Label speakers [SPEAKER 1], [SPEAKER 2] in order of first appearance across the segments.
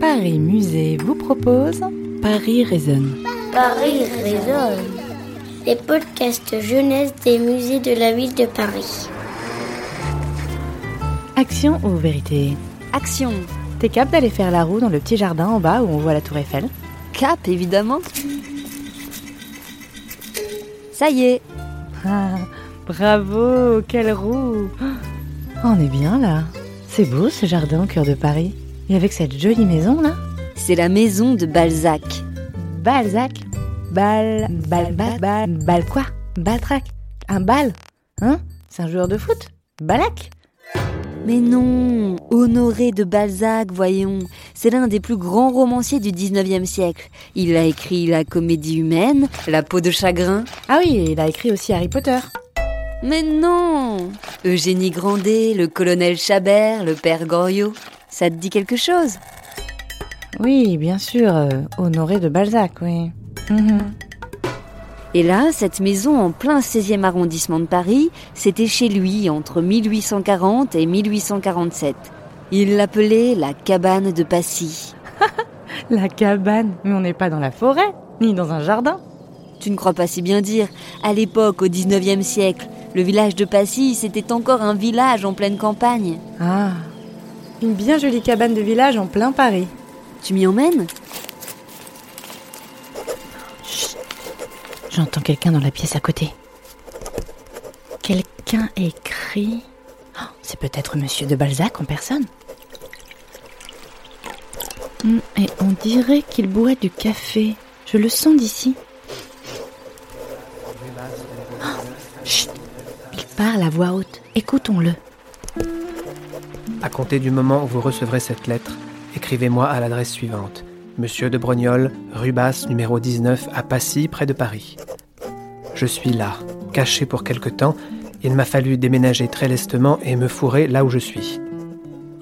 [SPEAKER 1] Paris Musée vous propose Paris résonne.
[SPEAKER 2] Paris résonne. Les podcasts jeunesse des musées de la ville de Paris.
[SPEAKER 1] Action ou vérité?
[SPEAKER 3] Action
[SPEAKER 1] T'es cap d'aller faire la roue dans le petit jardin en bas où on voit la tour Eiffel?
[SPEAKER 3] Cap, évidemment Ça y est
[SPEAKER 1] Ah, bravo, quelle roue On est bien là. C'est beau ce jardin au cœur de Paris. Et avec cette jolie maison là
[SPEAKER 3] C'est la maison de Balzac.
[SPEAKER 1] Balzac Bal... Bal... Bal... Bal... Bal quoi Baltrac Un bal Hein C'est un joueur de foot Balak
[SPEAKER 3] Mais non Honoré de Balzac, voyons. C'est l'un des plus grands romanciers du 19e siècle. Il a écrit La comédie humaine, La peau de chagrin.
[SPEAKER 1] Ah oui, il a écrit aussi Harry Potter.
[SPEAKER 3] Mais non Eugénie Grandet, le colonel Chabert, le père Goriot. Ça te dit quelque chose
[SPEAKER 1] Oui, bien sûr, euh, Honoré de Balzac, oui. Mhm.
[SPEAKER 3] Et là, cette maison en plein 16e arrondissement de Paris, c'était chez lui entre 1840 et 1847. Il l'appelait la cabane de Passy.
[SPEAKER 1] La cabane Mais on n'est pas dans la forêt, ni dans un jardin.
[SPEAKER 3] Tu ne crois pas si bien dire. À l'époque, au 19e siècle, le village de Passy, c'était encore un village en pleine campagne.
[SPEAKER 1] Ah, une bien jolie cabane de village en plein Paris.
[SPEAKER 3] Tu m'y emmènes
[SPEAKER 1] J'entends quelqu'un dans la pièce à côté. Quelqu'un écrit. Oh, c'est peut-être Monsieur de Balzac en personne. Hmm, Et on dirait qu'il boit du café. Je le sens d'ici. Oh, chut. Il parle à voix haute. Écoutons-le.
[SPEAKER 4] À compter du moment où vous recevrez cette lettre, écrivez-moi à l'adresse suivante. Monsieur de Brogniol, rue Basse, numéro 19, à Passy, près de Paris. Je suis là, caché pour quelque temps. Il m'a fallu déménager très lestement et me fourrer là où je suis.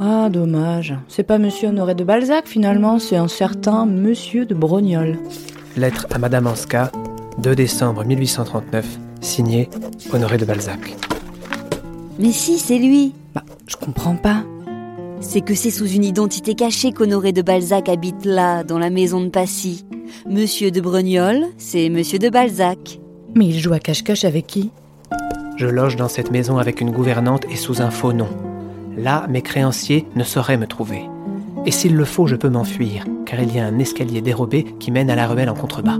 [SPEAKER 1] Ah, dommage. C'est pas Monsieur Honoré de Balzac finalement, c'est un certain Monsieur de Brognol.
[SPEAKER 4] Lettre à Madame Anska, 2 décembre 1839, signé Honoré de Balzac.
[SPEAKER 3] Mais si, c'est lui
[SPEAKER 1] Bah, je comprends pas.
[SPEAKER 3] C'est que c'est sous une identité cachée qu'Honoré de Balzac habite là, dans la maison de Passy. Monsieur de Brogniol, c'est Monsieur de Balzac.
[SPEAKER 1] Mais il joue à cache-cache avec qui?
[SPEAKER 4] Je loge dans cette maison avec une gouvernante et sous un faux nom. Là, mes créanciers ne sauraient me trouver. Et s'il le faut, je peux m'enfuir, car il y a un escalier dérobé qui mène à la ruelle en contrebas.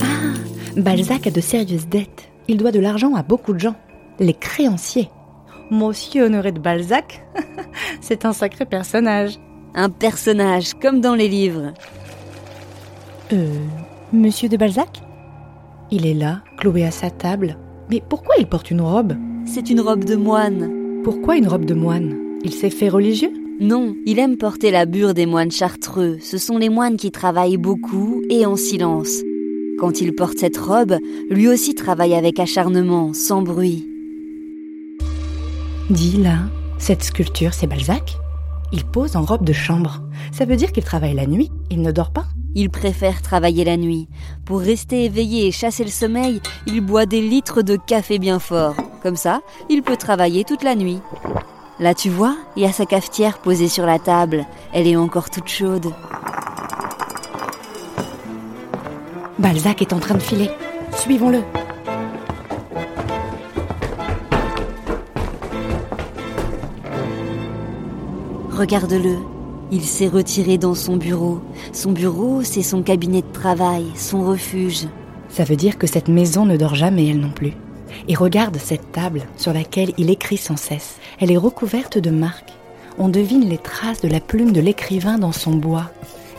[SPEAKER 1] Ah, Balzac a de sérieuses dettes. Il doit de l'argent à beaucoup de gens. Les créanciers. Monsieur Honoré de Balzac, c'est un sacré personnage.
[SPEAKER 3] Un personnage, comme dans les livres.
[SPEAKER 1] Euh, Monsieur de Balzac? Il est là, cloué à sa table. Mais pourquoi il porte une robe?
[SPEAKER 3] C'est une robe de moine.
[SPEAKER 1] Pourquoi une robe de moine? Il s'est fait religieux?
[SPEAKER 3] Non, il aime porter la bure des moines chartreux. Ce sont les moines qui travaillent beaucoup et en silence. Quand il porte cette robe, lui aussi travaille avec acharnement, sans bruit.
[SPEAKER 1] Dis là, cette sculpture, c'est Balzac Il pose en robe de chambre. Ça veut dire qu'il travaille la nuit Il ne dort pas
[SPEAKER 3] Il préfère travailler la nuit. Pour rester éveillé et chasser le sommeil, il boit des litres de café bien fort. Comme ça, il peut travailler toute la nuit. Là, tu vois, il y a sa cafetière posée sur la table. Elle est encore toute chaude.
[SPEAKER 1] Balzac est en train de filer. Suivons-le.
[SPEAKER 3] Regarde-le. Il s'est retiré dans son bureau. Son bureau, c'est son cabinet de travail, son refuge.
[SPEAKER 1] Ça veut dire que cette maison ne dort jamais, elle non plus. Et regarde cette table sur laquelle il écrit sans cesse. Elle est recouverte de marques. On devine les traces de la plume de l'écrivain dans son bois.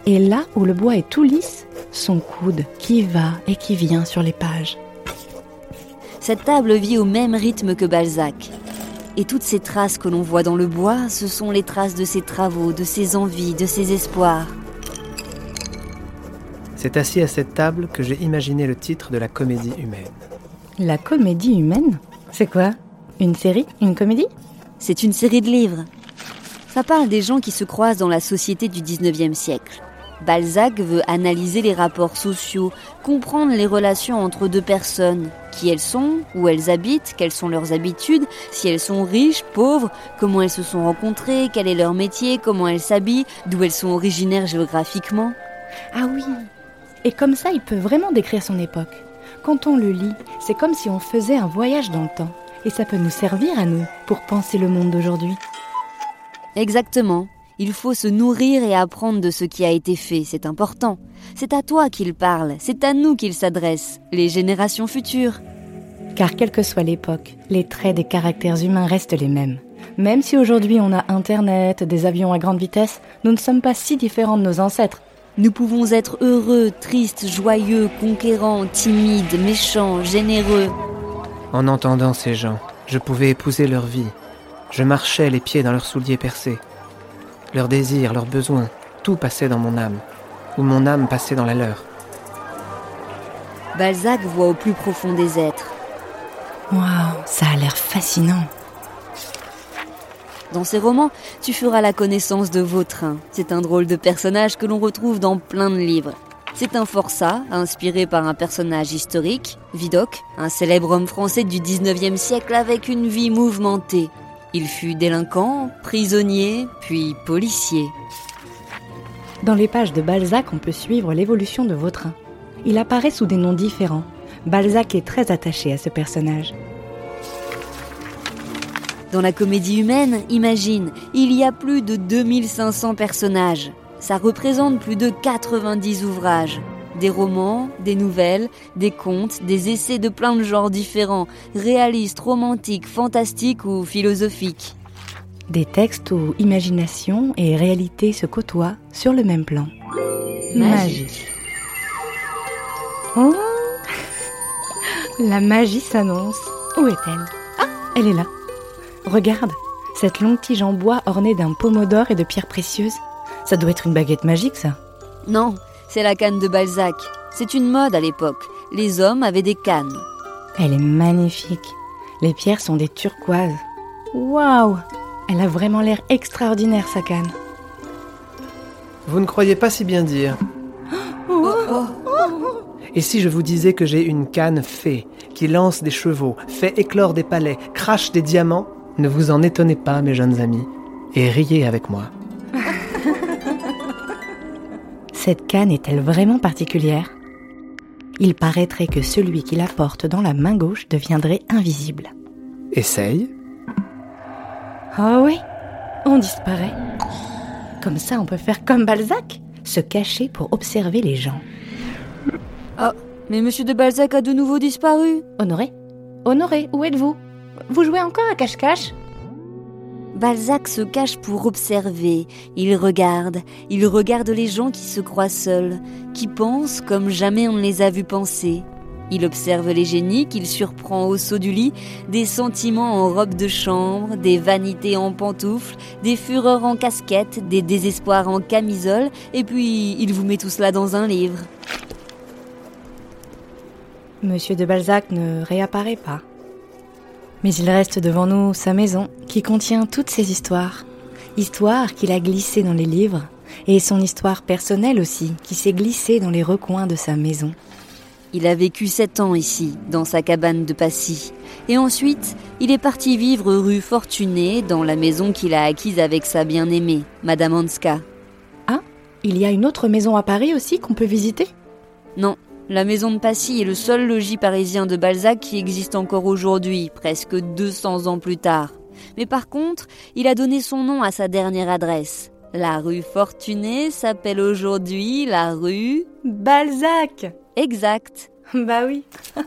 [SPEAKER 1] Et là où le bois est tout lisse, son coude qui va et qui vient sur les pages.
[SPEAKER 3] Cette table vit au même rythme que Balzac. Et toutes ces traces que l'on voit dans le bois, ce sont les traces de ses travaux, de ses envies, de ses espoirs.
[SPEAKER 4] C'est assis à cette table que j'ai imaginé le titre de la comédie humaine.
[SPEAKER 1] La comédie humaine C'est quoi? Une série? Une comédie?
[SPEAKER 3] C'est une série de livres. Ça parle des gens qui se croisent dans la société du 19e siècle. Balzac veut analyser les rapports sociaux, comprendre les relations entre deux personnes, qui elles sont, où elles habitent, quelles sont leurs habitudes, si elles sont riches, pauvres, comment elles se sont rencontrées, quel est leur métier, comment elles s'habillent, d'où elles sont originaires géographiquement.
[SPEAKER 1] Ah oui Et comme ça, il peut vraiment décrire son époque. Quand on le lit, c'est comme si on faisait un voyage dans le temps. Et ça peut nous servir à nous pour penser le monde d'aujourd'hui.
[SPEAKER 3] Exactement. Il faut se nourrir et apprendre de ce qui a été fait, c'est important. C'est à toi qu'il parle, c'est à nous qu'il s'adresse, les générations futures.
[SPEAKER 1] Car quelle que soit l'époque, les traits des caractères humains restent les mêmes. Même si aujourd'hui on a Internet, des avions à grande vitesse, nous ne sommes pas si différents de nos ancêtres.
[SPEAKER 3] Nous pouvons être heureux, tristes, joyeux, conquérants, timides, méchants, généreux.
[SPEAKER 4] En entendant ces gens, je pouvais épouser leur vie. Je marchais les pieds dans leurs souliers percés. Leurs désirs, leurs besoins, tout passait dans mon âme, ou mon âme passait dans la leur.
[SPEAKER 3] Balzac voit au plus profond des êtres.
[SPEAKER 1] Waouh, ça a l'air fascinant.
[SPEAKER 3] Dans ses romans, tu feras la connaissance de Vautrin. C'est un drôle de personnage que l'on retrouve dans plein de livres. C'est un forçat, inspiré par un personnage historique, Vidocq, un célèbre homme français du 19e siècle avec une vie mouvementée. Il fut délinquant, prisonnier, puis policier.
[SPEAKER 1] Dans les pages de Balzac, on peut suivre l'évolution de Vautrin. Il apparaît sous des noms différents. Balzac est très attaché à ce personnage.
[SPEAKER 3] Dans la comédie humaine, imagine, il y a plus de 2500 personnages. Ça représente plus de 90 ouvrages. Des romans, des nouvelles, des contes, des essais de plein de genres différents, réalistes, romantiques, fantastiques ou philosophiques.
[SPEAKER 1] Des textes où imagination et réalité se côtoient sur le même plan. Magie. Oh La magie s'annonce. Où est-elle? Ah, elle est là. Regarde, cette longue tige en bois ornée d'un pommeau d'or et de pierres précieuses. Ça doit être une baguette magique, ça.
[SPEAKER 3] Non, c'est la canne de Balzac. C'est une mode à l'époque. Les hommes avaient des cannes.
[SPEAKER 1] Elle est magnifique. Les pierres sont des turquoises. Waouh Elle a vraiment l'air extraordinaire, sa canne.
[SPEAKER 4] Vous ne croyez pas si bien dire. Et si je vous disais que j'ai une canne fée, qui lance des chevaux, fait éclore des palais, crache des diamants? Ne vous en étonnez pas, mes jeunes amis, et riez avec moi.
[SPEAKER 1] Cette canne est-elle vraiment particulière? Il paraîtrait que celui qui la porte dans la main gauche deviendrait invisible.
[SPEAKER 4] Essaye.
[SPEAKER 1] Oh oui, on disparaît. Comme ça, on peut faire comme Balzac, se cacher pour observer les gens.
[SPEAKER 3] Oh, mais monsieur de Balzac a de nouveau disparu.
[SPEAKER 1] Honoré Honoré, où êtes-vous? Vous jouez encore à cache-cache?
[SPEAKER 3] Balzac se cache pour observer. Il regarde. Il regarde les gens qui se croient seuls, qui pensent comme jamais on ne les a vus penser. Il observe les génies qu'il surprend au saut du lit, des sentiments en robe de chambre, des vanités en pantoufles, des fureurs en casquette, des désespoirs en camisole, et puis il vous met tout cela dans un livre.
[SPEAKER 1] Monsieur de Balzac ne réapparaît pas. Mais il reste devant nous sa maison qui contient toutes ses histoires. Histoires qu'il a glissées dans les livres et son histoire personnelle aussi qui s'est glissée dans les recoins de sa maison.
[SPEAKER 3] Il a vécu sept ans ici, dans sa cabane de Passy. Et ensuite, il est parti vivre rue Fortuné, dans la maison qu'il a acquise avec sa bien-aimée, Madame Hanska.
[SPEAKER 1] Ah, il y a une autre maison à Paris aussi qu'on peut visiter?
[SPEAKER 3] Non, la maison de Passy est le seul logis parisien de Balzac qui existe encore aujourd'hui, presque 200 ans plus tard. Mais par contre, il a donné son nom à sa dernière adresse. La rue Fortuné s'appelle aujourd'hui la rue
[SPEAKER 1] Balzac
[SPEAKER 3] Exact.
[SPEAKER 1] Bah oui.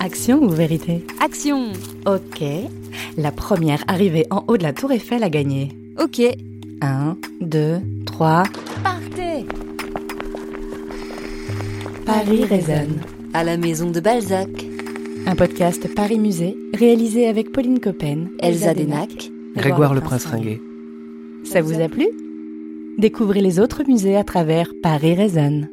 [SPEAKER 1] Action ou vérité?
[SPEAKER 3] Action
[SPEAKER 1] Ok. La première arrivée en haut de la tour Eiffel a gagné.
[SPEAKER 3] Ok.
[SPEAKER 1] 1, 2, 3.
[SPEAKER 3] Partez
[SPEAKER 1] Paris résonne.
[SPEAKER 3] À la maison de Balzac.
[SPEAKER 1] Un podcast Paris Musée réalisé avec Pauline Coppen,
[SPEAKER 3] Elsa Denac.
[SPEAKER 4] Grégoire le Prince Ringuet.
[SPEAKER 1] Ça vous a plu? Découvrez les autres musées à travers Paris résonne.